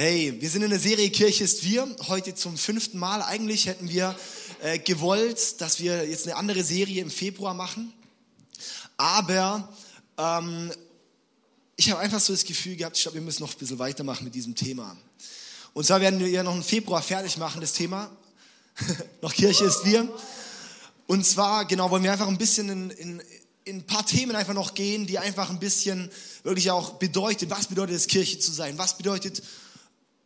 Hey, wir sind in der Serie Kirche ist wir, heute zum fünften Mal. Eigentlich hätten wir äh, gewollt, dass wir jetzt eine andere Serie im Februar machen. Aber ähm, ich habe einfach so das Gefühl gehabt, ich glaube, wir müssen noch ein bisschen weitermachen mit diesem Thema. Und zwar werden wir ja noch im Februar fertig machen, das Thema. noch Kirche ist wir. Und zwar, genau, wollen wir einfach ein bisschen in, in, in ein paar Themen einfach noch gehen, die einfach ein bisschen wirklich auch bedeutet, was bedeutet es, Kirche zu sein? Was bedeutet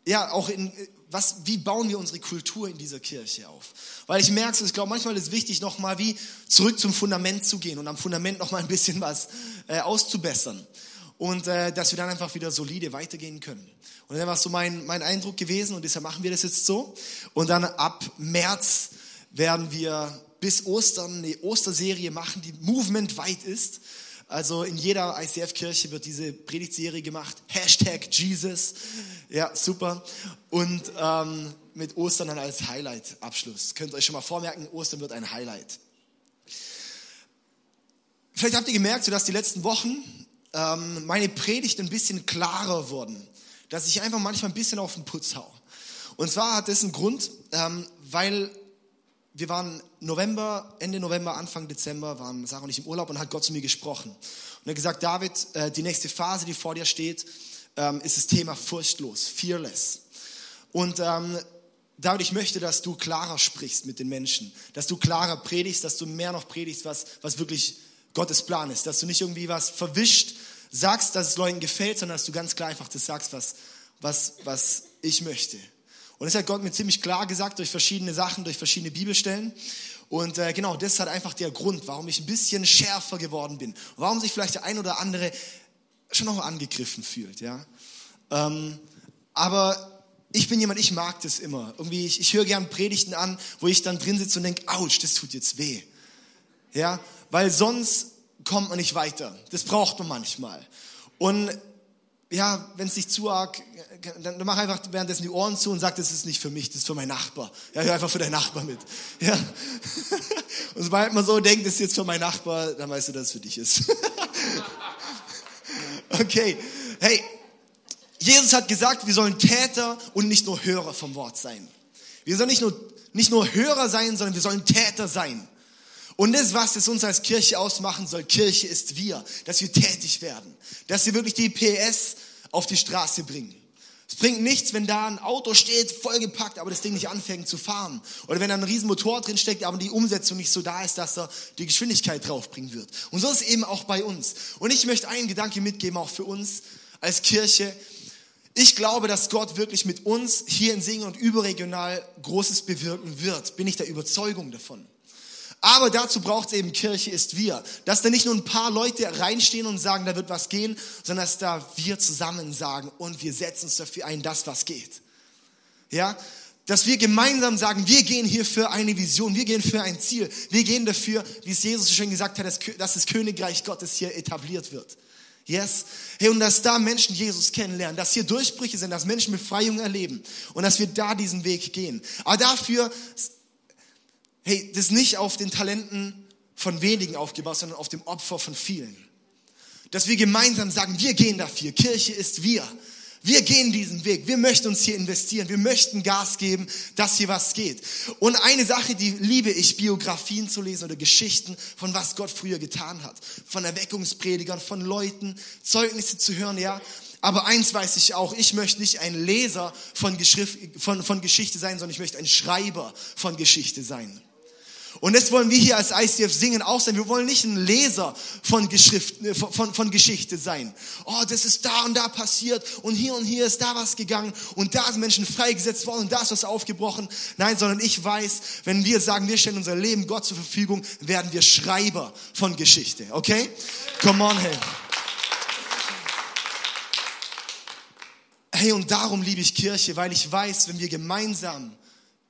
ja, auch in, was, wie bauen wir unsere Kultur in dieser Kirche auf? Weil ich merke, ich glaube, manchmal ist es wichtig, nochmal wie zurück zum Fundament zu gehen und am Fundament nochmal ein bisschen was äh, auszubessern. Und äh, dass wir dann einfach wieder solide weitergehen können. Und dann war so mein, mein Eindruck gewesen und deshalb machen wir das jetzt so. Und dann ab März werden wir bis Ostern eine Osterserie machen, die movementweit ist. Also in jeder ICF-Kirche wird diese Predigtserie gemacht. Hashtag Jesus. Ja, super. Und ähm, mit Ostern dann als Highlight-Abschluss. Könnt ihr euch schon mal vormerken, Ostern wird ein Highlight. Vielleicht habt ihr gemerkt, dass die letzten Wochen ähm, meine Predigt ein bisschen klarer wurden. Dass ich einfach manchmal ein bisschen auf den Putz hau. Und zwar hat das einen Grund, ähm, weil wir waren November, Ende November, Anfang Dezember, waren Sarah und ich im Urlaub und hat Gott zu mir gesprochen. Und er hat gesagt, David, äh, die nächste Phase, die vor dir steht, ähm, ist das Thema furchtlos, fearless. Und ähm, David, ich möchte, dass du klarer sprichst mit den Menschen, dass du klarer predigst, dass du mehr noch predigst, was, was wirklich Gottes Plan ist, dass du nicht irgendwie was verwischt sagst, dass es Leuten gefällt, sondern dass du ganz klar einfach das sagst, was, was, was ich möchte. Und das hat Gott mir ziemlich klar gesagt durch verschiedene Sachen, durch verschiedene Bibelstellen. Und äh, genau, das ist halt einfach der Grund, warum ich ein bisschen schärfer geworden bin. warum sich vielleicht der ein oder andere schon noch angegriffen fühlt. Ja? Ähm, aber ich bin jemand, ich mag das immer. Irgendwie, ich, ich höre gern Predigten an, wo ich dann drin sitze und denke, ouch, das tut jetzt weh. Ja, weil sonst kommt man nicht weiter. Das braucht man manchmal. Und ja, wenn es nicht zu arg, dann, dann mach einfach währenddessen die Ohren zu und sag, das ist nicht für mich, das ist für meinen Nachbar. Ja, hör einfach für deinen Nachbar mit. Ja. Und sobald man so denkt, das ist jetzt für meinen Nachbar, dann weißt du, dass es für dich ist. Okay, hey, Jesus hat gesagt, wir sollen Täter und nicht nur Hörer vom Wort sein. Wir sollen nicht nur, nicht nur Hörer sein, sondern wir sollen Täter sein. Und das, was es uns als Kirche ausmachen soll, Kirche ist wir, dass wir tätig werden, dass wir wirklich die PS auf die Straße bringen. Es bringt nichts, wenn da ein Auto steht, vollgepackt, aber das Ding nicht anfängt zu fahren. Oder wenn da ein riesen Motor drin steckt, aber die Umsetzung nicht so da ist, dass da die Geschwindigkeit draufbringen wird. Und so ist es eben auch bei uns. Und ich möchte einen Gedanke mitgeben, auch für uns als Kirche. Ich glaube, dass Gott wirklich mit uns hier in Singen und überregional Großes bewirken wird. Bin ich der Überzeugung davon. Aber dazu braucht es eben Kirche ist wir. Dass da nicht nur ein paar Leute reinstehen und sagen, da wird was gehen, sondern dass da wir zusammen sagen und wir setzen uns dafür ein, dass was geht. Ja? Dass wir gemeinsam sagen, wir gehen hier für eine Vision, wir gehen für ein Ziel, wir gehen dafür, wie es Jesus schon gesagt hat, dass das Königreich Gottes hier etabliert wird. Yes. Hey, und dass da Menschen Jesus kennenlernen, dass hier Durchbrüche sind, dass Menschen Befreiung erleben und dass wir da diesen Weg gehen. Aber dafür hey, das nicht auf den Talenten von wenigen aufgebaut, sondern auf dem Opfer von vielen. Dass wir gemeinsam sagen, wir gehen dafür, Kirche ist wir. Wir gehen diesen Weg. Wir möchten uns hier investieren. Wir möchten Gas geben, dass hier was geht. Und eine Sache, die liebe ich, Biografien zu lesen oder Geschichten von was Gott früher getan hat. Von Erweckungspredigern, von Leuten, Zeugnisse zu hören, ja. Aber eins weiß ich auch, ich möchte nicht ein Leser von, Geschrift, von, von Geschichte sein, sondern ich möchte ein Schreiber von Geschichte sein. Und das wollen wir hier als ICF singen auch sein. Wir wollen nicht ein Leser von, äh, von, von Geschichte sein. Oh, das ist da und da passiert und hier und hier ist da was gegangen und da sind Menschen freigesetzt worden und da ist was aufgebrochen. Nein, sondern ich weiß, wenn wir sagen, wir stellen unser Leben Gott zur Verfügung, werden wir Schreiber von Geschichte. Okay? Come on, hey. Hey, und darum liebe ich Kirche, weil ich weiß, wenn wir gemeinsam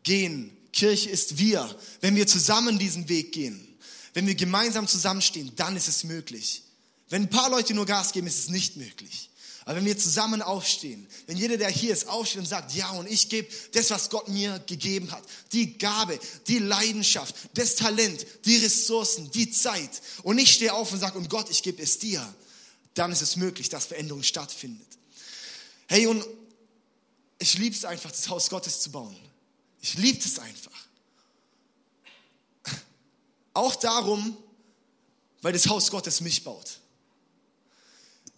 gehen, Kirche ist wir. Wenn wir zusammen diesen Weg gehen, wenn wir gemeinsam zusammenstehen, dann ist es möglich. Wenn ein paar Leute nur Gas geben, ist es nicht möglich. Aber wenn wir zusammen aufstehen, wenn jeder, der hier ist, aufsteht und sagt, ja, und ich gebe das, was Gott mir gegeben hat, die Gabe, die Leidenschaft, das Talent, die Ressourcen, die Zeit, und ich stehe auf und sage, und Gott, ich gebe es dir, dann ist es möglich, dass Veränderung stattfindet. Hey, und ich liebe es einfach, das Haus Gottes zu bauen. Ich liebe es einfach. Auch darum, weil das Haus Gottes mich baut.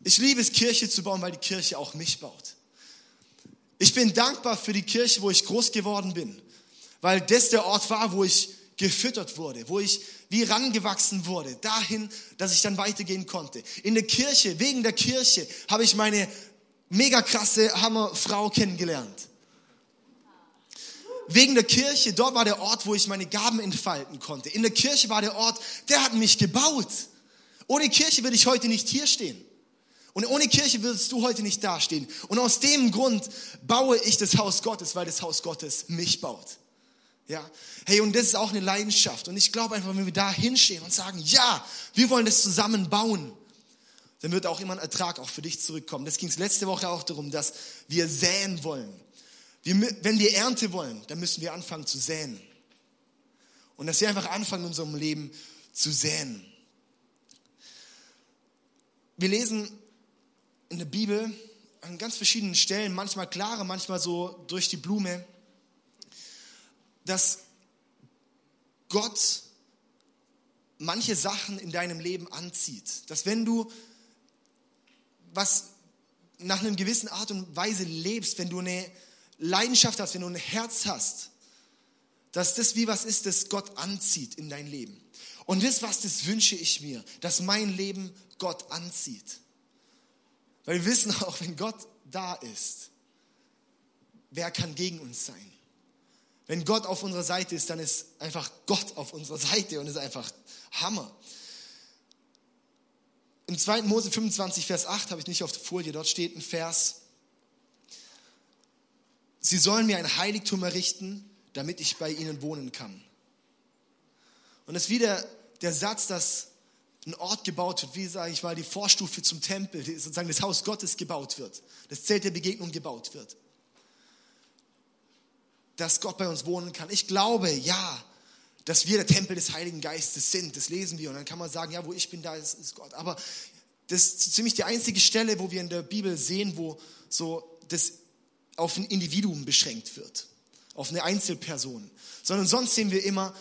Ich liebe es, Kirche zu bauen, weil die Kirche auch mich baut. Ich bin dankbar für die Kirche, wo ich groß geworden bin, weil das der Ort war, wo ich gefüttert wurde, wo ich wie rangewachsen wurde, dahin, dass ich dann weitergehen konnte. In der Kirche, wegen der Kirche, habe ich meine mega krasse Hammerfrau kennengelernt. Wegen der Kirche, dort war der Ort, wo ich meine Gaben entfalten konnte. In der Kirche war der Ort, der hat mich gebaut. Ohne Kirche würde ich heute nicht hier stehen. Und ohne Kirche würdest du heute nicht dastehen. Und aus dem Grund baue ich das Haus Gottes, weil das Haus Gottes mich baut. Ja, hey, und das ist auch eine Leidenschaft. Und ich glaube einfach, wenn wir da hinstehen und sagen, ja, wir wollen das zusammen bauen, dann wird auch immer ein Ertrag auch für dich zurückkommen. Das ging es letzte Woche auch darum, dass wir säen wollen. Wir, wenn wir Ernte wollen, dann müssen wir anfangen zu säen. Und dass wir einfach anfangen in unserem Leben zu säen. Wir lesen in der Bibel an ganz verschiedenen Stellen, manchmal klare, manchmal so durch die Blume, dass Gott manche Sachen in deinem Leben anzieht. Dass wenn du was nach einer gewissen Art und Weise lebst, wenn du eine Leidenschaft hast, wenn du ein Herz hast, dass das wie was ist, das Gott anzieht in dein Leben. Und das was, das wünsche ich mir, dass mein Leben Gott anzieht. Weil wir wissen auch, wenn Gott da ist, wer kann gegen uns sein? Wenn Gott auf unserer Seite ist, dann ist einfach Gott auf unserer Seite und ist einfach Hammer. Im 2. Mose 25, Vers 8 habe ich nicht auf der Folie, dort steht ein Vers. Sie sollen mir ein Heiligtum errichten, damit ich bei ihnen wohnen kann. Und das ist wieder der Satz, dass ein Ort gebaut wird, wie sage ich mal, die Vorstufe zum Tempel, sozusagen das Haus Gottes gebaut wird, das Zelt der Begegnung gebaut wird dass Gott bei uns wohnen kann. Ich glaube, ja, dass wir der Tempel des Heiligen Geistes sind. Das lesen wir und dann kann man sagen, ja, wo ich bin, da ist, ist Gott. Aber das ist ziemlich die einzige Stelle, wo wir in der Bibel sehen, wo so das auf ein Individuum beschränkt wird, auf eine Einzelperson. Sondern sonst sehen wir immer,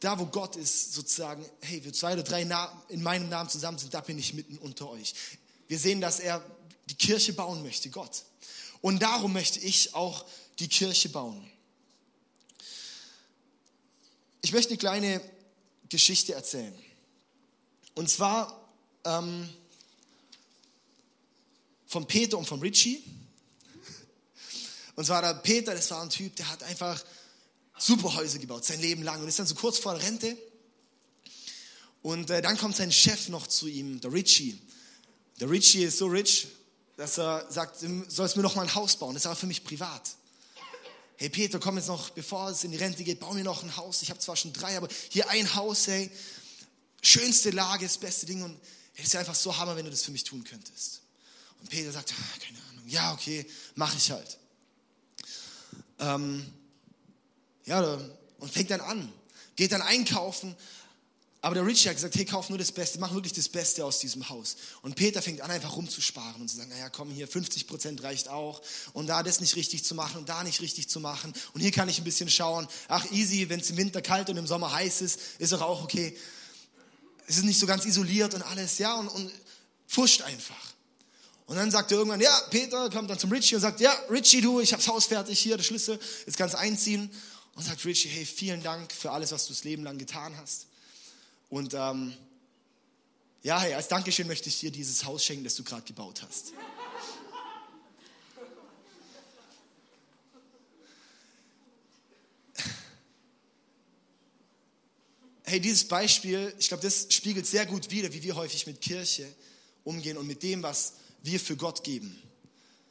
da wo Gott ist, sozusagen, hey, wir zwei oder drei in meinem Namen zusammen sind, da bin ich mitten unter euch. Wir sehen, dass er die Kirche bauen möchte, Gott. Und darum möchte ich auch die Kirche bauen. Ich möchte eine kleine Geschichte erzählen. Und zwar ähm, von Peter und von Richie. Und zwar der Peter, das war ein Typ, der hat einfach super Häuser gebaut, sein Leben lang. Und ist dann so kurz vor der Rente. Und äh, dann kommt sein Chef noch zu ihm, der Richie. Der Richie ist so rich, dass er sagt, du sollst mir noch mal ein Haus bauen. Das ist aber für mich privat hey Peter, komm jetzt noch, bevor es in die Rente geht, bau mir noch ein Haus. Ich habe zwar schon drei, aber hier ein Haus, hey, schönste Lage, das beste Ding und es ist einfach so hammer, wenn du das für mich tun könntest. Und Peter sagt, ah, keine Ahnung, ja, okay, mache ich halt. Ähm, ja, und fängt dann an, geht dann einkaufen, aber der Richie hat gesagt, hey, kauf nur das Beste, mach wirklich das Beste aus diesem Haus. Und Peter fängt an, einfach rumzusparen und zu sagen, naja, komm, hier 50 Prozent reicht auch. Und da das nicht richtig zu machen und da nicht richtig zu machen. Und hier kann ich ein bisschen schauen. Ach, easy, wenn es im Winter kalt und im Sommer heiß ist, ist doch auch okay. Es ist nicht so ganz isoliert und alles, ja, und, und fuscht einfach. Und dann sagt er irgendwann, ja, Peter kommt dann zum Richie und sagt, ja, Richie, du, ich hab's Haus fertig, hier, der Schlüssel, jetzt kannst einziehen. Und sagt Richie, hey, vielen Dank für alles, was du das Leben lang getan hast. Und ähm, ja, hey, als Dankeschön möchte ich dir dieses Haus schenken, das du gerade gebaut hast. Hey, dieses Beispiel, ich glaube, das spiegelt sehr gut wider, wie wir häufig mit Kirche umgehen und mit dem, was wir für Gott geben.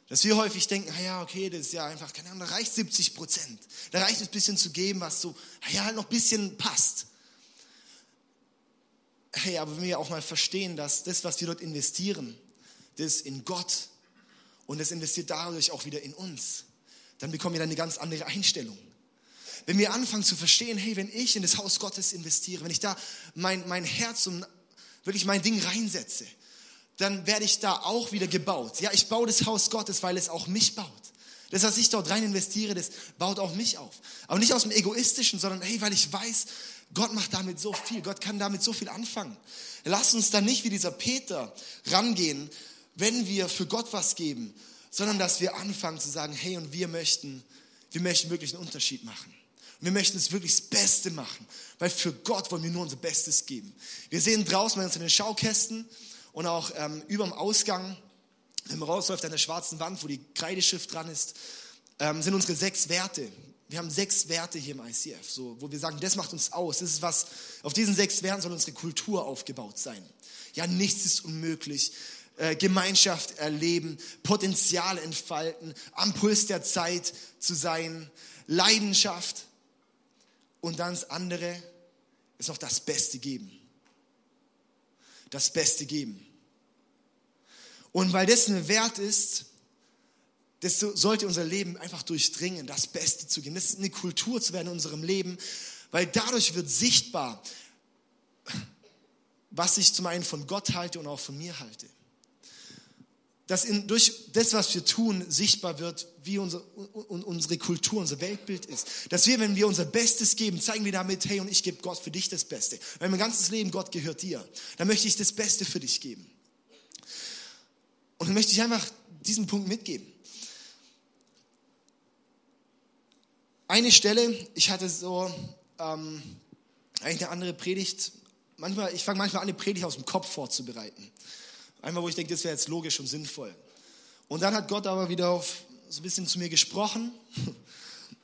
Dass wir häufig denken, ja, okay, das ist ja einfach, keine Ahnung, da reicht 70 Prozent. Da reicht es ein bisschen zu geben, was so, ja, halt noch ein bisschen passt hey, aber wenn wir auch mal verstehen, dass das, was wir dort investieren, das in Gott und das investiert dadurch auch wieder in uns, dann bekommen wir dann eine ganz andere Einstellung. Wenn wir anfangen zu verstehen, hey, wenn ich in das Haus Gottes investiere, wenn ich da mein, mein Herz und wirklich mein Ding reinsetze, dann werde ich da auch wieder gebaut. Ja, ich baue das Haus Gottes, weil es auch mich baut. Das, was ich dort rein investiere, das baut auch mich auf. Aber nicht aus dem Egoistischen, sondern hey, weil ich weiß, Gott macht damit so viel. Gott kann damit so viel anfangen. Lass uns dann nicht wie dieser Peter rangehen, wenn wir für Gott was geben, sondern dass wir anfangen zu sagen, hey, und wir möchten, wir möchten wirklich einen Unterschied machen. Wir möchten es wirklich das Beste machen, weil für Gott wollen wir nur unser Bestes geben. Wir sehen draußen bei uns in den Schaukästen und auch ähm, über dem Ausgang, wenn man rausläuft an der schwarzen Wand, wo die Kreideschrift dran ist, ähm, sind unsere sechs Werte. Wir haben sechs Werte hier im ICF, so, wo wir sagen, das macht uns aus. Das ist was, auf diesen sechs Werten soll unsere Kultur aufgebaut sein. Ja, nichts ist unmöglich. Äh, Gemeinschaft erleben, Potenzial entfalten, am Puls der Zeit zu sein, Leidenschaft. Und dann das andere ist noch das Beste geben. Das Beste geben. Und weil das ein Wert ist, das sollte unser Leben einfach durchdringen, das Beste zu geben. Das ist eine Kultur zu werden in unserem Leben, weil dadurch wird sichtbar, was ich zum einen von Gott halte und auch von mir halte. Dass in, durch das, was wir tun, sichtbar wird, wie unser, unsere Kultur, unser Weltbild ist. Dass wir, wenn wir unser Bestes geben, zeigen wir damit, hey, und ich gebe Gott für dich das Beste. Weil mein ganzes Leben, Gott gehört dir. Dann möchte ich das Beste für dich geben. Und dann möchte ich einfach diesen Punkt mitgeben. Eine Stelle, ich hatte so ähm, eigentlich eine andere Predigt. Manchmal, ich fange manchmal an, eine Predigt aus dem Kopf vorzubereiten. Einmal, wo ich denke, das wäre jetzt logisch und sinnvoll. Und dann hat Gott aber wieder auf, so ein bisschen zu mir gesprochen.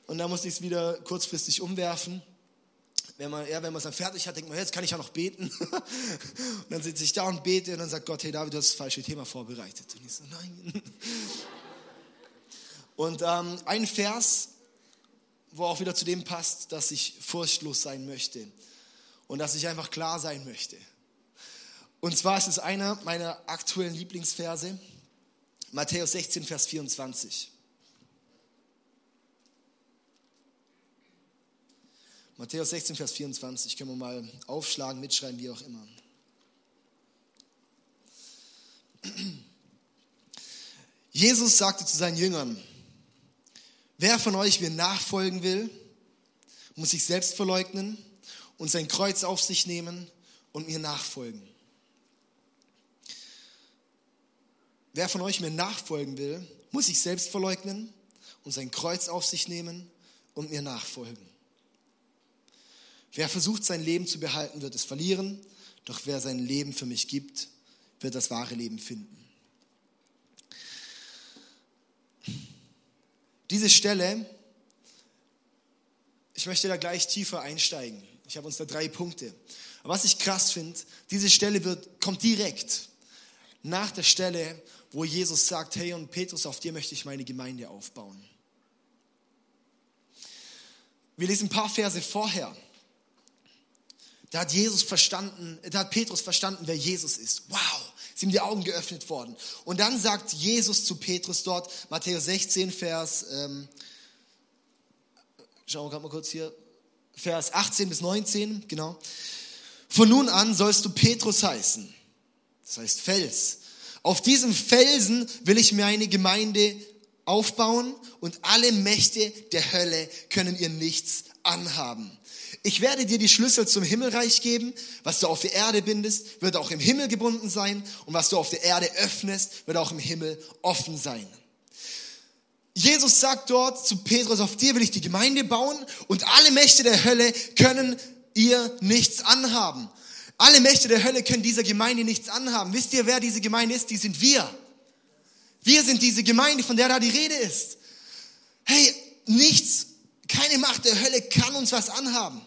Und da musste ich es wieder kurzfristig umwerfen. Wenn man, ja, wenn man es dann fertig hat, denkt man, jetzt kann ich ja noch beten. Und dann sitze ich da und bete und dann sagt Gott, hey David, du hast das falsche Thema vorbereitet. Und ich so, nein. Und ähm, ein Vers wo auch wieder zu dem passt, dass ich furchtlos sein möchte und dass ich einfach klar sein möchte. Und zwar ist es einer meiner aktuellen Lieblingsverse, Matthäus 16, Vers 24. Matthäus 16, Vers 24, können wir mal aufschlagen, mitschreiben, wie auch immer. Jesus sagte zu seinen Jüngern, Wer von euch mir nachfolgen will, muss sich selbst verleugnen und sein Kreuz auf sich nehmen und mir nachfolgen. Wer von euch mir nachfolgen will, muss sich selbst verleugnen und sein Kreuz auf sich nehmen und mir nachfolgen. Wer versucht, sein Leben zu behalten, wird es verlieren, doch wer sein Leben für mich gibt, wird das wahre Leben finden. Diese Stelle, ich möchte da gleich tiefer einsteigen. Ich habe uns da drei Punkte. Aber was ich krass finde, diese Stelle wird, kommt direkt nach der Stelle, wo Jesus sagt, hey und Petrus, auf dir möchte ich meine Gemeinde aufbauen. Wir lesen ein paar Verse vorher. Da hat Jesus verstanden, da hat Petrus verstanden, wer Jesus ist. Wow sind die Augen geöffnet worden. Und dann sagt Jesus zu Petrus dort, Matthäus 16, Vers, ähm, schauen wir gerade mal kurz hier, Vers 18 bis 19, genau. Von nun an sollst du Petrus heißen. Das heißt Fels. Auf diesem Felsen will ich mir eine Gemeinde aufbauen und alle Mächte der Hölle können ihr nichts anhaben. Ich werde dir die Schlüssel zum Himmelreich geben. Was du auf der Erde bindest, wird auch im Himmel gebunden sein. Und was du auf der Erde öffnest, wird auch im Himmel offen sein. Jesus sagt dort zu Petrus, auf dir will ich die Gemeinde bauen und alle Mächte der Hölle können ihr nichts anhaben. Alle Mächte der Hölle können dieser Gemeinde nichts anhaben. Wisst ihr, wer diese Gemeinde ist? Die sind wir. Wir sind diese Gemeinde, von der da die Rede ist. Hey, nichts, keine Macht der Hölle kann uns was anhaben.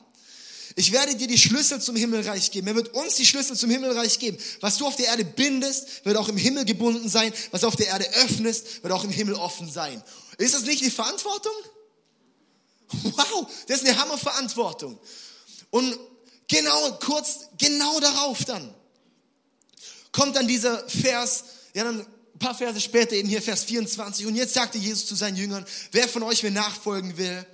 Ich werde dir die Schlüssel zum Himmelreich geben. Er wird uns die Schlüssel zum Himmelreich geben. Was du auf der Erde bindest, wird auch im Himmel gebunden sein. Was du auf der Erde öffnest, wird auch im Himmel offen sein. Ist das nicht die Verantwortung? Wow, das ist eine Hammerverantwortung. Und genau, kurz, genau darauf dann kommt dann dieser Vers, ja dann ein paar Verse später eben hier Vers 24. Und jetzt sagte Jesus zu seinen Jüngern, wer von euch mir nachfolgen will,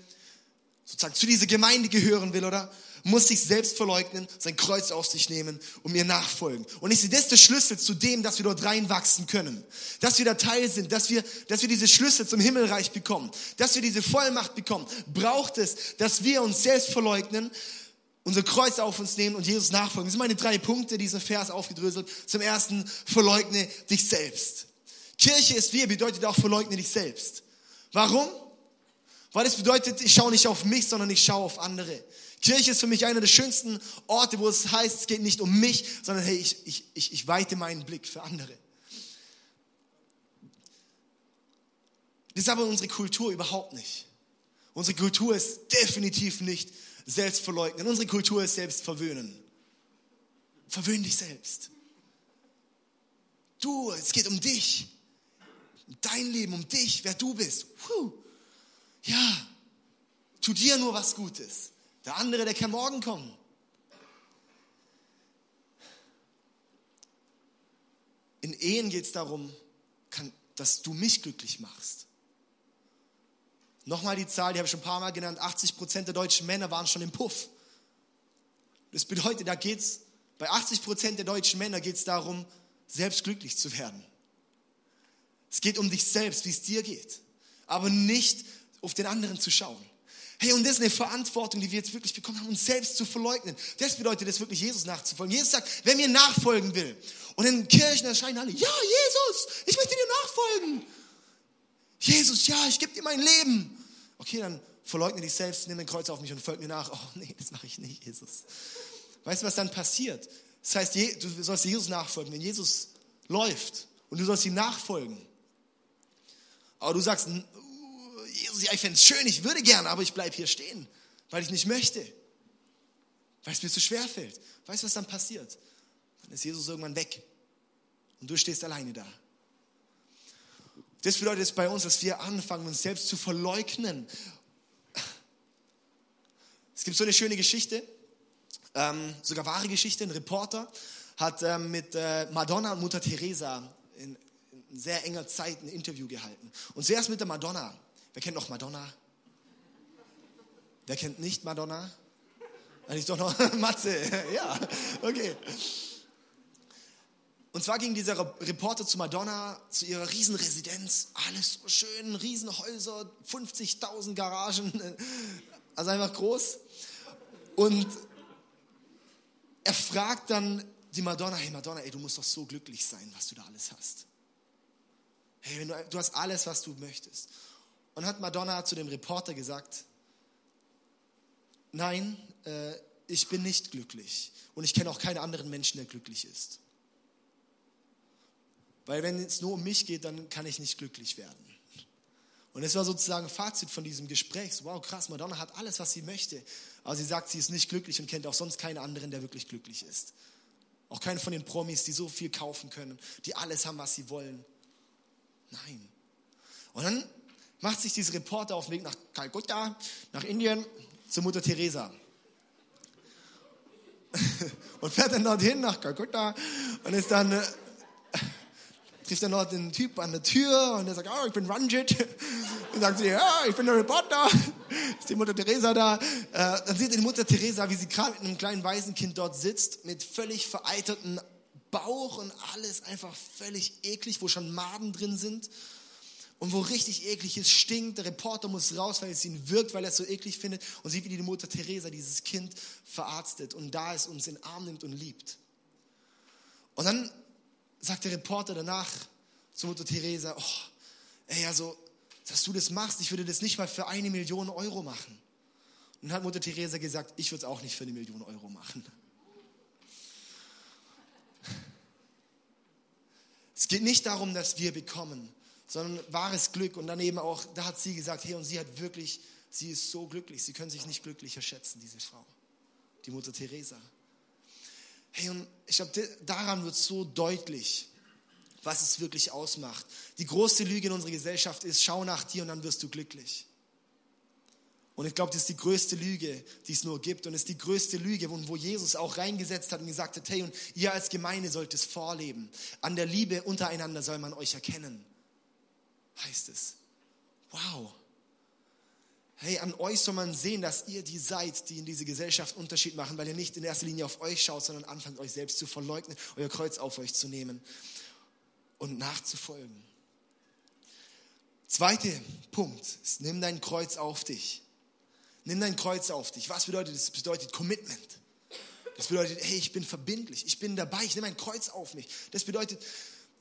sozusagen zu dieser Gemeinde gehören will, oder? muss sich selbst verleugnen, sein Kreuz auf sich nehmen und mir nachfolgen. Und ich sehe, das ist der Schlüssel zu dem, dass wir dort reinwachsen können. Dass wir da Teil sind, dass wir, dass wir diese Schlüssel zum Himmelreich bekommen, dass wir diese Vollmacht bekommen. Braucht es, dass wir uns selbst verleugnen, unser Kreuz auf uns nehmen und Jesus nachfolgen. Das sind meine drei Punkte, dieser Vers aufgedröselt. Zum ersten, verleugne dich selbst. Kirche ist wir, bedeutet auch verleugne dich selbst. Warum? Weil es bedeutet, ich schaue nicht auf mich, sondern ich schaue auf andere. Kirche ist für mich einer der schönsten Orte, wo es heißt, es geht nicht um mich, sondern hey, ich, ich, ich, ich weite meinen Blick für andere. Das ist aber unsere Kultur überhaupt nicht. Unsere Kultur ist definitiv nicht Selbstverleugnen. Unsere Kultur ist Selbstverwöhnen. Verwöhn dich selbst. Du, es geht um dich. Um dein Leben, um dich, wer du bist. Puh. Ja, tu dir nur was Gutes. Der andere, der kann morgen kommen. In Ehen geht es darum, dass du mich glücklich machst. Nochmal die Zahl, die habe ich schon ein paar Mal genannt, 80 Prozent der deutschen Männer waren schon im Puff. Das bedeutet, da geht es, bei 80 Prozent der deutschen Männer geht es darum, selbst glücklich zu werden. Es geht um dich selbst, wie es dir geht, aber nicht auf den anderen zu schauen. Hey, und das ist eine Verantwortung, die wir jetzt wirklich bekommen haben, uns selbst zu verleugnen. Das bedeutet es wirklich, Jesus nachzufolgen. Jesus sagt, wer mir nachfolgen will. Und in Kirchen erscheinen alle, ja, Jesus, ich möchte dir nachfolgen. Jesus, ja, ich gebe dir mein Leben. Okay, dann verleugne dich selbst, nimm den Kreuz auf mich und folg mir nach. Oh nee, das mache ich nicht, Jesus. Weißt du, was dann passiert? Das heißt, du sollst Jesus nachfolgen. Wenn Jesus läuft und du sollst ihm nachfolgen, aber du sagst, Jesus, ja, ich fände es schön, ich würde gerne, aber ich bleibe hier stehen, weil ich nicht möchte. Weil es mir zu schwer fällt. Weißt du, was dann passiert? Dann ist Jesus irgendwann weg. Und du stehst alleine da. Das bedeutet es bei uns, dass wir anfangen, uns selbst zu verleugnen. Es gibt so eine schöne Geschichte, ähm, sogar wahre Geschichte. Ein Reporter hat ähm, mit äh, Madonna und Mutter Teresa in, in sehr enger Zeit ein Interview gehalten. Und zuerst mit der Madonna. Wer kennt noch Madonna? Wer kennt nicht Madonna? Eigentlich doch noch Matze. Ja, okay. Und zwar ging dieser Reporter zu Madonna, zu ihrer Riesenresidenz. Alles so schön, Riesenhäuser, 50.000 Garagen, also einfach groß. Und er fragt dann die Madonna, hey Madonna, ey, du musst doch so glücklich sein, was du da alles hast. Hey, du, du hast alles, was du möchtest. Und hat Madonna zu dem Reporter gesagt, nein, äh, ich bin nicht glücklich. Und ich kenne auch keinen anderen Menschen, der glücklich ist. Weil wenn es nur um mich geht, dann kann ich nicht glücklich werden. Und das war sozusagen Fazit von diesem Gespräch. wow, krass, Madonna hat alles, was sie möchte. Aber sie sagt, sie ist nicht glücklich und kennt auch sonst keinen anderen, der wirklich glücklich ist. Auch keinen von den Promis, die so viel kaufen können, die alles haben, was sie wollen. Nein. Und dann macht sich dieser Reporter auf den Weg nach Kalkutta, nach Indien, zur Mutter Teresa. und fährt dann dorthin nach Kalkutta und ist dann, äh, trifft dann dort den Typ an der Tür und der sagt, oh, ich bin Ranjit. Und sagt sie, ja, ich bin der Reporter. Ist die Mutter Teresa da. Äh, dann sieht die Mutter Teresa, wie sie gerade mit einem kleinen Waisenkind dort sitzt, mit völlig vereiterten Bauch und alles einfach völlig eklig, wo schon Maden drin sind und wo richtig eklig ist, stinkt. Der Reporter muss raus, weil es ihn wirkt, weil er es so eklig findet und sieht, wie die Mutter Teresa dieses Kind verarztet und da ist, uns in den Arm nimmt und liebt. Und dann sagt der Reporter danach zu Mutter Teresa, oh, ey, also, dass du das machst, ich würde das nicht mal für eine Million Euro machen. Und dann hat Mutter Teresa gesagt, ich würde es auch nicht für eine Million Euro machen. Es geht nicht darum, dass wir bekommen, sondern wahres Glück. Und daneben auch, da hat sie gesagt, hey, und sie hat wirklich, sie ist so glücklich, sie können sich nicht glücklicher schätzen, diese Frau, die Mutter Teresa. Hey, und ich glaube, daran wird so deutlich, was es wirklich ausmacht. Die große Lüge in unserer Gesellschaft ist, schau nach dir und dann wirst du glücklich. Und ich glaube, das ist die größte Lüge, die es nur gibt. Und es ist die größte Lüge, wo Jesus auch reingesetzt hat und gesagt hat, hey, und ihr als Gemeinde sollt es vorleben. An der Liebe untereinander soll man euch erkennen heißt es. Wow. Hey, an euch soll man sehen, dass ihr die seid, die in diese Gesellschaft Unterschied machen, weil ihr nicht in erster Linie auf euch schaut, sondern anfangt, euch selbst zu verleugnen, euer Kreuz auf euch zu nehmen und nachzufolgen. Zweiter Punkt ist, nimm dein Kreuz auf dich. Nimm dein Kreuz auf dich. Was bedeutet das? Das bedeutet Commitment. Das bedeutet, hey, ich bin verbindlich, ich bin dabei, ich nehme ein Kreuz auf mich. Das bedeutet,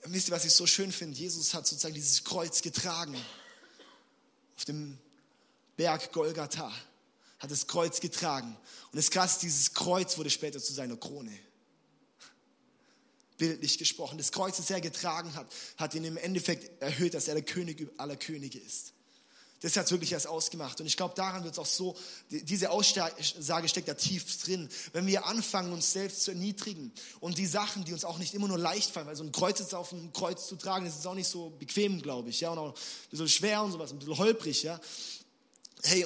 wisst ihr, was ich so schön finde? Jesus hat sozusagen dieses Kreuz getragen. Auf dem Berg Golgatha hat das Kreuz getragen. Und das krass, dieses Kreuz wurde später zu seiner Krone. Bildlich gesprochen. Das Kreuz, das er getragen hat, hat ihn im Endeffekt erhöht, dass er der König aller Könige ist. Das hat wirklich erst ausgemacht. Und ich glaube, daran wird es auch so, diese Aussage steckt da tief drin. Wenn wir anfangen, uns selbst zu erniedrigen und die Sachen, die uns auch nicht immer nur leicht fallen, weil so ein Kreuz jetzt auf dem Kreuz zu tragen, das ist auch nicht so bequem, glaube ich, ja, und auch ein bisschen schwer und sowas, ein bisschen holprig, ja. Hey,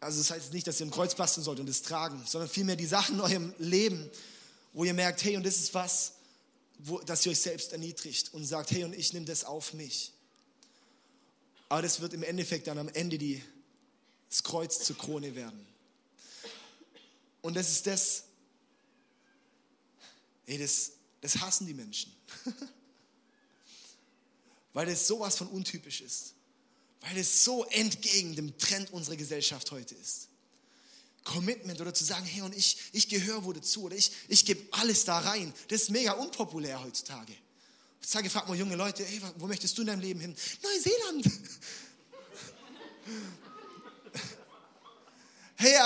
also das heißt nicht, dass ihr ein Kreuz basteln sollt und es tragen, sondern vielmehr die Sachen in eurem Leben, wo ihr merkt, hey, und das ist was, wo, dass ihr euch selbst erniedrigt und sagt, hey, und ich nehme das auf mich. Aber das wird im Endeffekt dann am Ende die, das Kreuz zur Krone werden. Und das ist das, ey, das, das hassen die Menschen. Weil das sowas von untypisch ist. Weil es so entgegen dem Trend unserer Gesellschaft heute ist. Commitment oder zu sagen, hey, und ich, ich gehöre wo dazu oder ich, ich gebe alles da rein. Das ist mega unpopulär heutzutage. Heutzutage fragt man junge Leute, hey, wo möchtest du in deinem Leben hin? Neuseeland.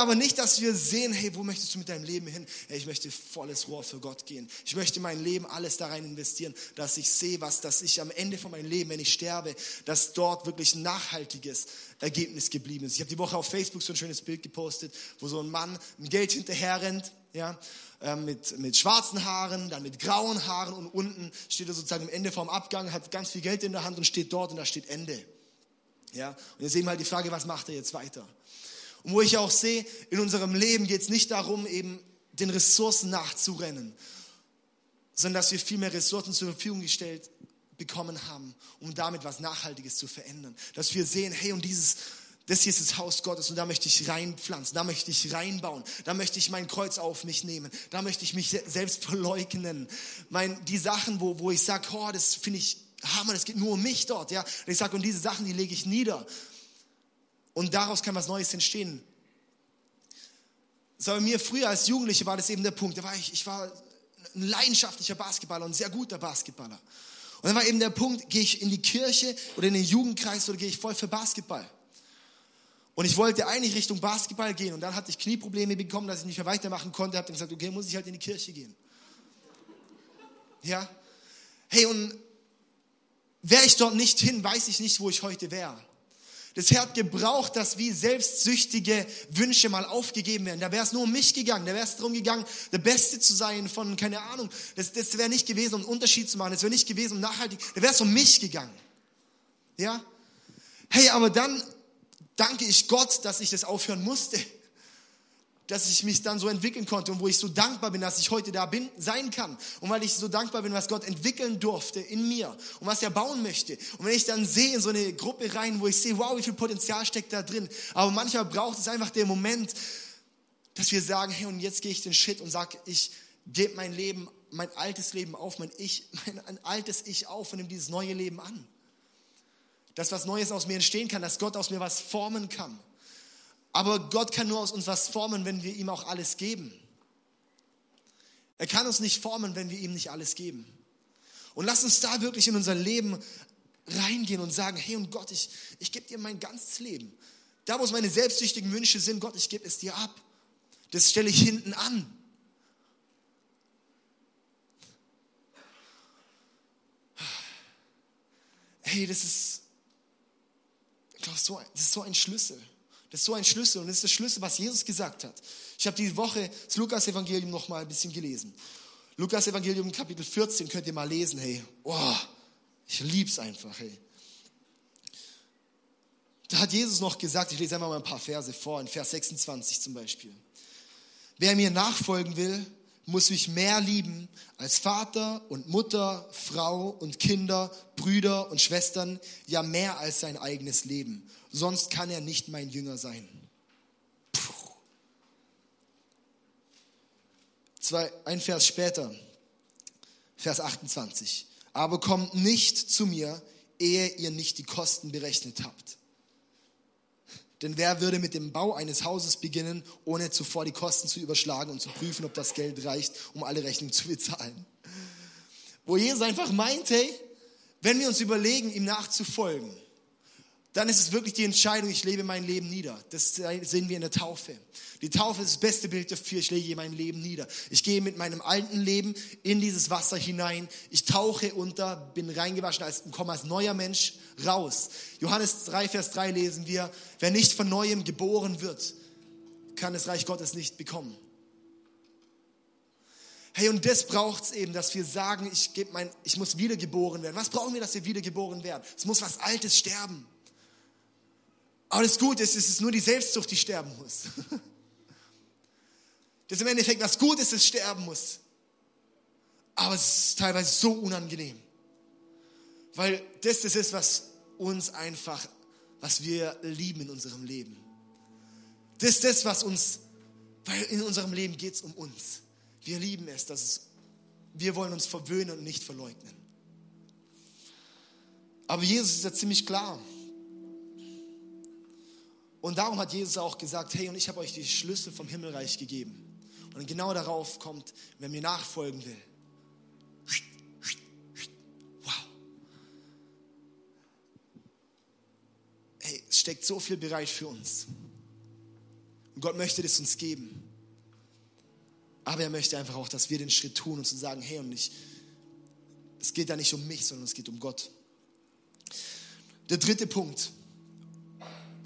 Aber nicht, dass wir sehen, hey, wo möchtest du mit deinem Leben hin? Hey, ich möchte volles Rohr für Gott gehen. Ich möchte mein Leben alles da rein investieren, dass ich sehe, was, dass ich am Ende von meinem Leben, wenn ich sterbe, dass dort wirklich ein nachhaltiges Ergebnis geblieben ist. Ich habe die Woche auf Facebook so ein schönes Bild gepostet, wo so ein Mann mit Geld hinterher rennt, ja, äh, mit, mit schwarzen Haaren, dann mit grauen Haaren und unten steht er sozusagen am Ende vom Abgang, hat ganz viel Geld in der Hand und steht dort und da steht Ende. Ja, und jetzt eben halt die Frage, was macht er jetzt weiter? Und wo ich auch sehe, in unserem Leben geht es nicht darum, eben den Ressourcen nachzurennen, sondern dass wir viel mehr Ressourcen zur Verfügung gestellt bekommen haben, um damit was Nachhaltiges zu verändern. Dass wir sehen, hey, und dieses, das hier ist das Haus Gottes und da möchte ich reinpflanzen, da möchte ich reinbauen, da möchte ich mein Kreuz auf mich nehmen, da möchte ich mich selbst verleugnen. Mein, die Sachen, wo, wo ich sage, oh, das finde ich Hammer, das geht nur um mich dort, ja. Und ich sage, und diese Sachen, die lege ich nieder. Und daraus kann was Neues entstehen. So, bei mir früher als Jugendliche war das eben der Punkt. Da war ich, ich war ein leidenschaftlicher Basketballer und ein sehr guter Basketballer. Und dann war eben der Punkt, gehe ich in die Kirche oder in den Jugendkreis oder gehe ich voll für Basketball. Und ich wollte eigentlich Richtung Basketball gehen und dann hatte ich Knieprobleme bekommen, dass ich nicht mehr weitermachen konnte. Habe dann gesagt, okay, muss ich halt in die Kirche gehen. Ja? Hey, und wäre ich dort nicht hin, weiß ich nicht, wo ich heute wäre. Das Herr hat gebraucht, dass wie selbstsüchtige Wünsche mal aufgegeben werden. Da wäre es nur um mich gegangen. Da wäre es darum gegangen, der Beste zu sein von, keine Ahnung. Das, das wäre nicht gewesen, um einen Unterschied zu machen. Das wäre nicht gewesen, um nachhaltig. Da wäre es um mich gegangen. Ja? Hey, aber dann danke ich Gott, dass ich das aufhören musste dass ich mich dann so entwickeln konnte und wo ich so dankbar bin, dass ich heute da bin, sein kann. Und weil ich so dankbar bin, was Gott entwickeln durfte in mir und was er bauen möchte. Und wenn ich dann sehe in so eine Gruppe rein, wo ich sehe, wow, wie viel Potenzial steckt da drin. Aber manchmal braucht es einfach den Moment, dass wir sagen, hey, und jetzt gehe ich den Schritt und sage, ich gebe mein Leben, mein altes Leben auf, mein Ich, mein ein altes Ich auf und nehme dieses neue Leben an. Dass was Neues aus mir entstehen kann, dass Gott aus mir was formen kann. Aber Gott kann nur aus uns was formen, wenn wir ihm auch alles geben. Er kann uns nicht formen, wenn wir ihm nicht alles geben. Und lass uns da wirklich in unser Leben reingehen und sagen, hey und Gott, ich, ich gebe dir mein ganzes Leben. Da, wo es meine selbstsüchtigen Wünsche sind, Gott, ich gebe es dir ab. Das stelle ich hinten an. Hey, das ist, ich glaube, so, das ist so ein Schlüssel. Das ist so ein Schlüssel und das ist der Schlüssel, was Jesus gesagt hat. Ich habe die Woche das Lukas-Evangelium noch mal ein bisschen gelesen. Lukas-Evangelium Kapitel 14 könnt ihr mal lesen, hey. Oh, ich lieb's einfach, hey. Da hat Jesus noch gesagt, ich lese einfach mal ein paar Verse vor, in Vers 26 zum Beispiel. Wer mir nachfolgen will, muss mich mehr lieben als Vater und Mutter, Frau und Kinder, Brüder und Schwestern, ja mehr als sein eigenes Leben. Sonst kann er nicht mein Jünger sein. Puh. Zwei, ein Vers später, Vers 28. Aber kommt nicht zu mir, ehe ihr nicht die Kosten berechnet habt. Denn wer würde mit dem Bau eines Hauses beginnen, ohne zuvor die Kosten zu überschlagen und zu prüfen, ob das Geld reicht, um alle Rechnungen zu bezahlen? Wo Jesus einfach meint, hey, wenn wir uns überlegen, ihm nachzufolgen, dann ist es wirklich die Entscheidung, ich lebe mein Leben nieder. Das sehen wir in der Taufe. Die Taufe ist das beste Bild dafür, ich lege mein Leben nieder. Ich gehe mit meinem alten Leben in dieses Wasser hinein. Ich tauche unter, bin reingewaschen als, komme als neuer Mensch raus. Johannes 3, Vers 3 lesen wir, wer nicht von neuem geboren wird, kann das Reich Gottes nicht bekommen. Hey, und das braucht es eben, dass wir sagen, ich, mein, ich muss wiedergeboren werden. Was brauchen wir, dass wir wiedergeboren werden? Es muss was Altes sterben. Aber das Gute ist, es ist nur die Selbstsucht, die sterben muss. Das ist im Endeffekt was Gutes, das sterben muss. Aber es ist teilweise so unangenehm. Weil das das ist, was uns einfach, was wir lieben in unserem Leben. Das ist das, was uns, weil in unserem Leben geht es um uns. Wir lieben es, dass es, wir wollen uns verwöhnen und nicht verleugnen. Aber Jesus ist ja ziemlich klar. Und darum hat Jesus auch gesagt, hey, und ich habe euch die Schlüssel vom Himmelreich gegeben. Und genau darauf kommt, wer mir nachfolgen will. Steckt so viel bereit für uns. Und Gott möchte das uns geben. Aber er möchte einfach auch, dass wir den Schritt tun und zu sagen, hey, und ich, es geht da nicht um mich, sondern es geht um Gott. Der dritte Punkt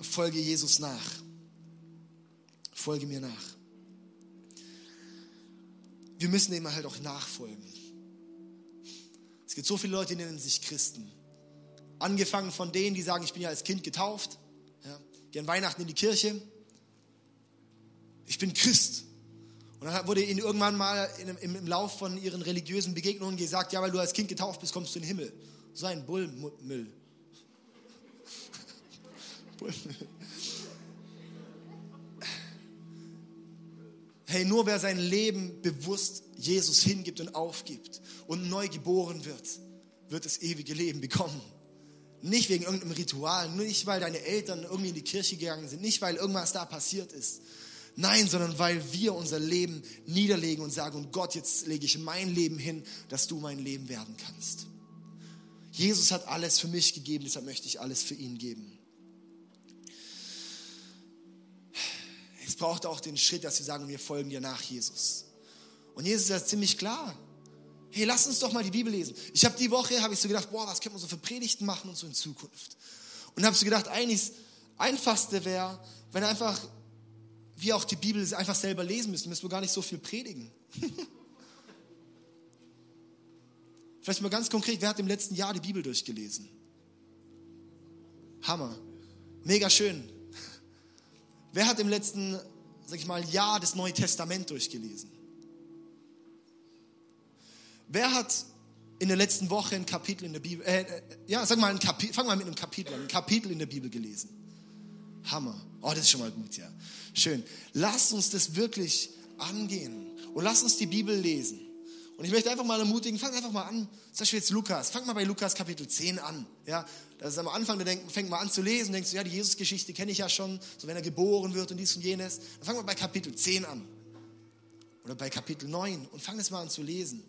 folge Jesus nach. Folge mir nach. Wir müssen ihm halt auch nachfolgen. Es gibt so viele Leute, die nennen sich Christen. Angefangen von denen, die sagen, ich bin ja als Kind getauft, ja, gehen Weihnachten in die Kirche. Ich bin Christ. Und dann wurde ihnen irgendwann mal im, im Lauf von ihren religiösen Begegnungen gesagt, ja, weil du als Kind getauft bist, kommst du in den Himmel. So ein. Bullmüll. Hey, nur wer sein Leben bewusst Jesus hingibt und aufgibt und neu geboren wird, wird das ewige Leben bekommen. Nicht wegen irgendeinem Ritual, nicht weil deine Eltern irgendwie in die Kirche gegangen sind, nicht weil irgendwas da passiert ist. Nein, sondern weil wir unser Leben niederlegen und sagen, und Gott, jetzt lege ich mein Leben hin, dass du mein Leben werden kannst. Jesus hat alles für mich gegeben, deshalb möchte ich alles für ihn geben. es braucht auch den Schritt, dass wir sagen, wir folgen dir nach, Jesus. Und Jesus ist ja ziemlich klar. Hey, lass uns doch mal die Bibel lesen. Ich habe die Woche, habe ich so gedacht, boah, was können wir so für Predigten machen und so in Zukunft. Und habe so gedacht, eigentlich das Einfachste wäre, wenn einfach wir auch die Bibel einfach selber lesen müssen, müssen wir gar nicht so viel predigen. Vielleicht mal ganz konkret, wer hat im letzten Jahr die Bibel durchgelesen? Hammer. Mega schön. Wer hat im letzten, sag ich mal, Jahr das Neue Testament durchgelesen? Wer hat in der letzten Woche ein Kapitel in der Bibel, äh, äh ja, sag mal, ein Kapitel, fang mal mit einem Kapitel an, ein Kapitel in der Bibel gelesen? Hammer. Oh, das ist schon mal gut, ja. Schön. Lasst uns das wirklich angehen und lasst uns die Bibel lesen. Und ich möchte einfach mal ermutigen, fang einfach mal an. Zum Beispiel jetzt Lukas. Fang mal bei Lukas Kapitel 10 an. Ja, das ist am Anfang, du fängt mal an zu lesen, denkst du, ja, die Jesus-Geschichte kenne ich ja schon, so wenn er geboren wird und dies und jenes. Dann fang mal bei Kapitel 10 an. Oder bei Kapitel 9 und fang es mal an zu lesen.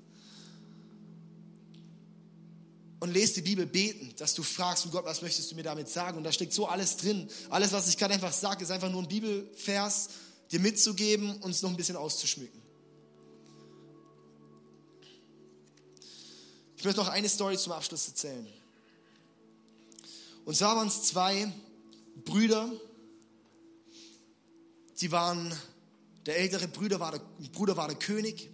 Und lese die Bibel beten, dass du fragst, oh Gott, was möchtest du mir damit sagen? Und da steckt so alles drin. Alles, was ich gerade einfach sage, ist einfach nur ein Bibelvers, dir mitzugeben und es noch ein bisschen auszuschmücken. Ich möchte noch eine Story zum Abschluss erzählen. Und zwar waren es zwei Brüder, die waren, der ältere Bruder war der, Bruder war der König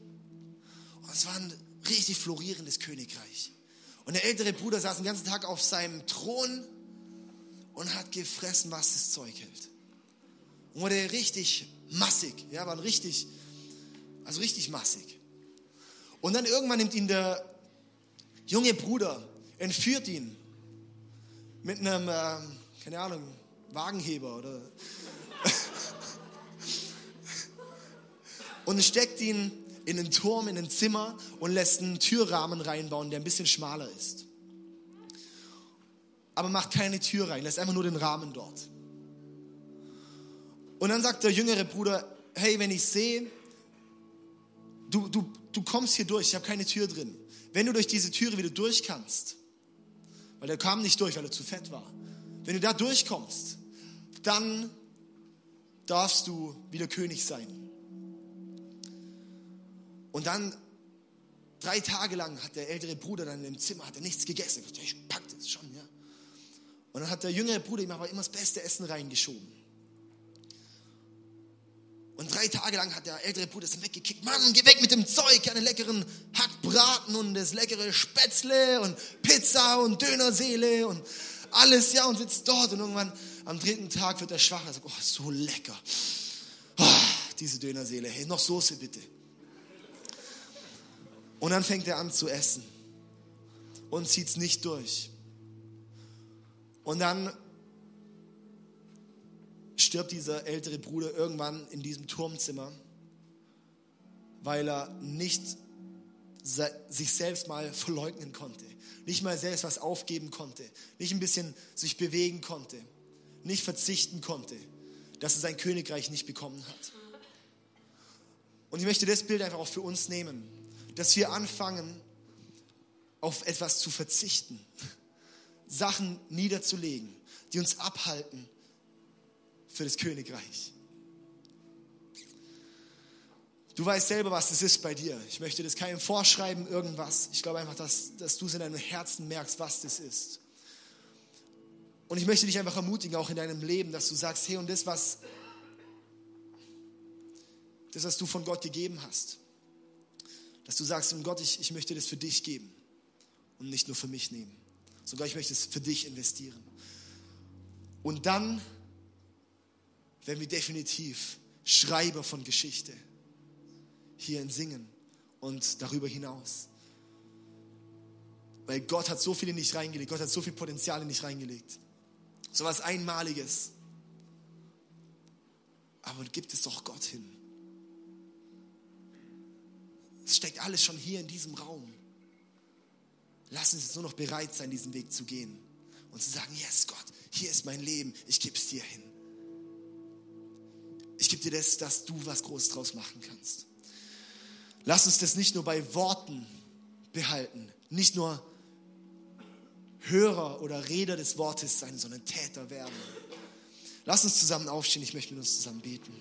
und es war ein richtig florierendes Königreich. Und der ältere Bruder saß den ganzen Tag auf seinem Thron und hat gefressen, was das Zeug hält. Und wurde richtig massig, ja, war richtig, also richtig massig. Und dann irgendwann nimmt ihn der junge Bruder, entführt ihn mit einem, ähm, keine Ahnung, Wagenheber oder. und steckt ihn in einen Turm, in ein Zimmer und lässt einen Türrahmen reinbauen, der ein bisschen schmaler ist. Aber macht keine Tür rein, lässt einfach nur den Rahmen dort. Und dann sagt der jüngere Bruder, hey, wenn ich sehe, du, du, du kommst hier durch, ich habe keine Tür drin. Wenn du durch diese Türe wieder durch kannst, weil der kam nicht durch, weil er zu fett war. Wenn du da durchkommst, dann darfst du wieder König sein. Und dann drei Tage lang hat der ältere Bruder dann im Zimmer hat er nichts gegessen. Ich pack das schon, ja. Und dann hat der jüngere Bruder ihm aber immer das beste Essen reingeschoben. Und drei Tage lang hat der ältere Bruder es weggekickt. Mann, geh weg mit dem Zeug, einen leckeren Hackbraten und das leckere Spätzle und Pizza und Dönerseele und alles, ja, und sitzt dort. Und irgendwann am dritten Tag wird er schwach und sagt, oh, so lecker. Oh, diese Dönerseele, hey, noch Soße bitte. Und dann fängt er an zu essen und zieht es nicht durch. Und dann stirbt dieser ältere Bruder irgendwann in diesem Turmzimmer, weil er nicht sich selbst mal verleugnen konnte, nicht mal selbst was aufgeben konnte, nicht ein bisschen sich bewegen konnte, nicht verzichten konnte, dass er sein Königreich nicht bekommen hat. Und ich möchte das Bild einfach auch für uns nehmen, dass wir anfangen, auf etwas zu verzichten, Sachen niederzulegen, die uns abhalten für das Königreich. Du weißt selber, was das ist bei dir. Ich möchte das keinem vorschreiben, irgendwas. Ich glaube einfach, dass, dass du es in deinem Herzen merkst, was das ist. Und ich möchte dich einfach ermutigen, auch in deinem Leben, dass du sagst, hey, und das, was, das, was du von Gott gegeben hast, dass du sagst, Gott, ich, ich möchte das für dich geben und nicht nur für mich nehmen. Sogar ich möchte es für dich investieren. Und dann werden wir definitiv Schreiber von Geschichte hier in Singen und darüber hinaus. Weil Gott hat so viele nicht reingelegt, Gott hat so viel Potenziale nicht reingelegt. So was Einmaliges. Aber gibt es doch Gott hin. Es steckt alles schon hier in diesem Raum. Lass uns jetzt nur noch bereit sein, diesen Weg zu gehen und zu sagen, yes Gott, hier ist mein Leben, ich gebe es dir hin ich gebe dir das, dass du was Großes draus machen kannst. Lass uns das nicht nur bei Worten behalten, nicht nur Hörer oder Redner des Wortes sein, sondern Täter werden. Lass uns zusammen aufstehen, ich möchte mit uns zusammen beten.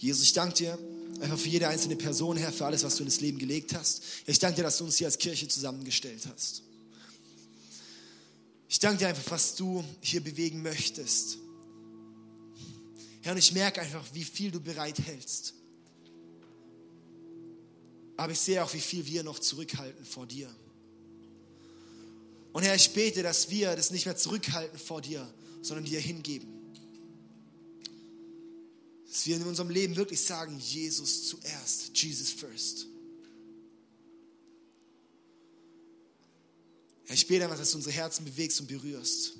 Jesus, ich danke dir Einfach für jede einzelne Person, Herr, für alles, was du in das Leben gelegt hast. Ich danke dir, dass du uns hier als Kirche zusammengestellt hast. Ich danke dir einfach, was du hier bewegen möchtest. Herr, und ich merke einfach, wie viel du bereithältst. Aber ich sehe auch, wie viel wir noch zurückhalten vor dir. Und Herr, ich bete, dass wir das nicht mehr zurückhalten vor dir, sondern dir hingeben. Dass wir in unserem Leben wirklich sagen, Jesus zuerst, Jesus first. Herr, ich bete einfach, dass du unsere Herzen bewegst und berührst.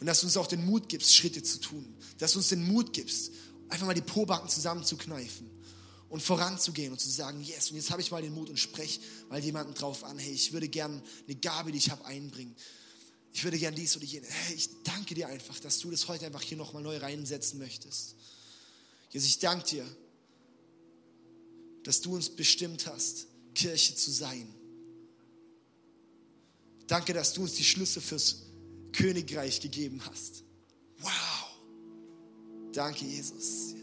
Und dass du uns auch den Mut gibst, Schritte zu tun. Dass du uns den Mut gibst, einfach mal die Pobacken zusammenzukneifen und voranzugehen und zu sagen, yes, und jetzt habe ich mal den Mut und spreche mal jemanden drauf an, hey, ich würde gern eine Gabe, die ich habe, einbringen ich würde gern dies oder jenes. Hey, ich danke dir einfach, dass du das heute einfach hier nochmal neu reinsetzen möchtest. Jesus, ich danke dir, dass du uns bestimmt hast, Kirche zu sein. Danke, dass du uns die Schlüsse fürs Königreich gegeben hast. Wow. Danke, Jesus.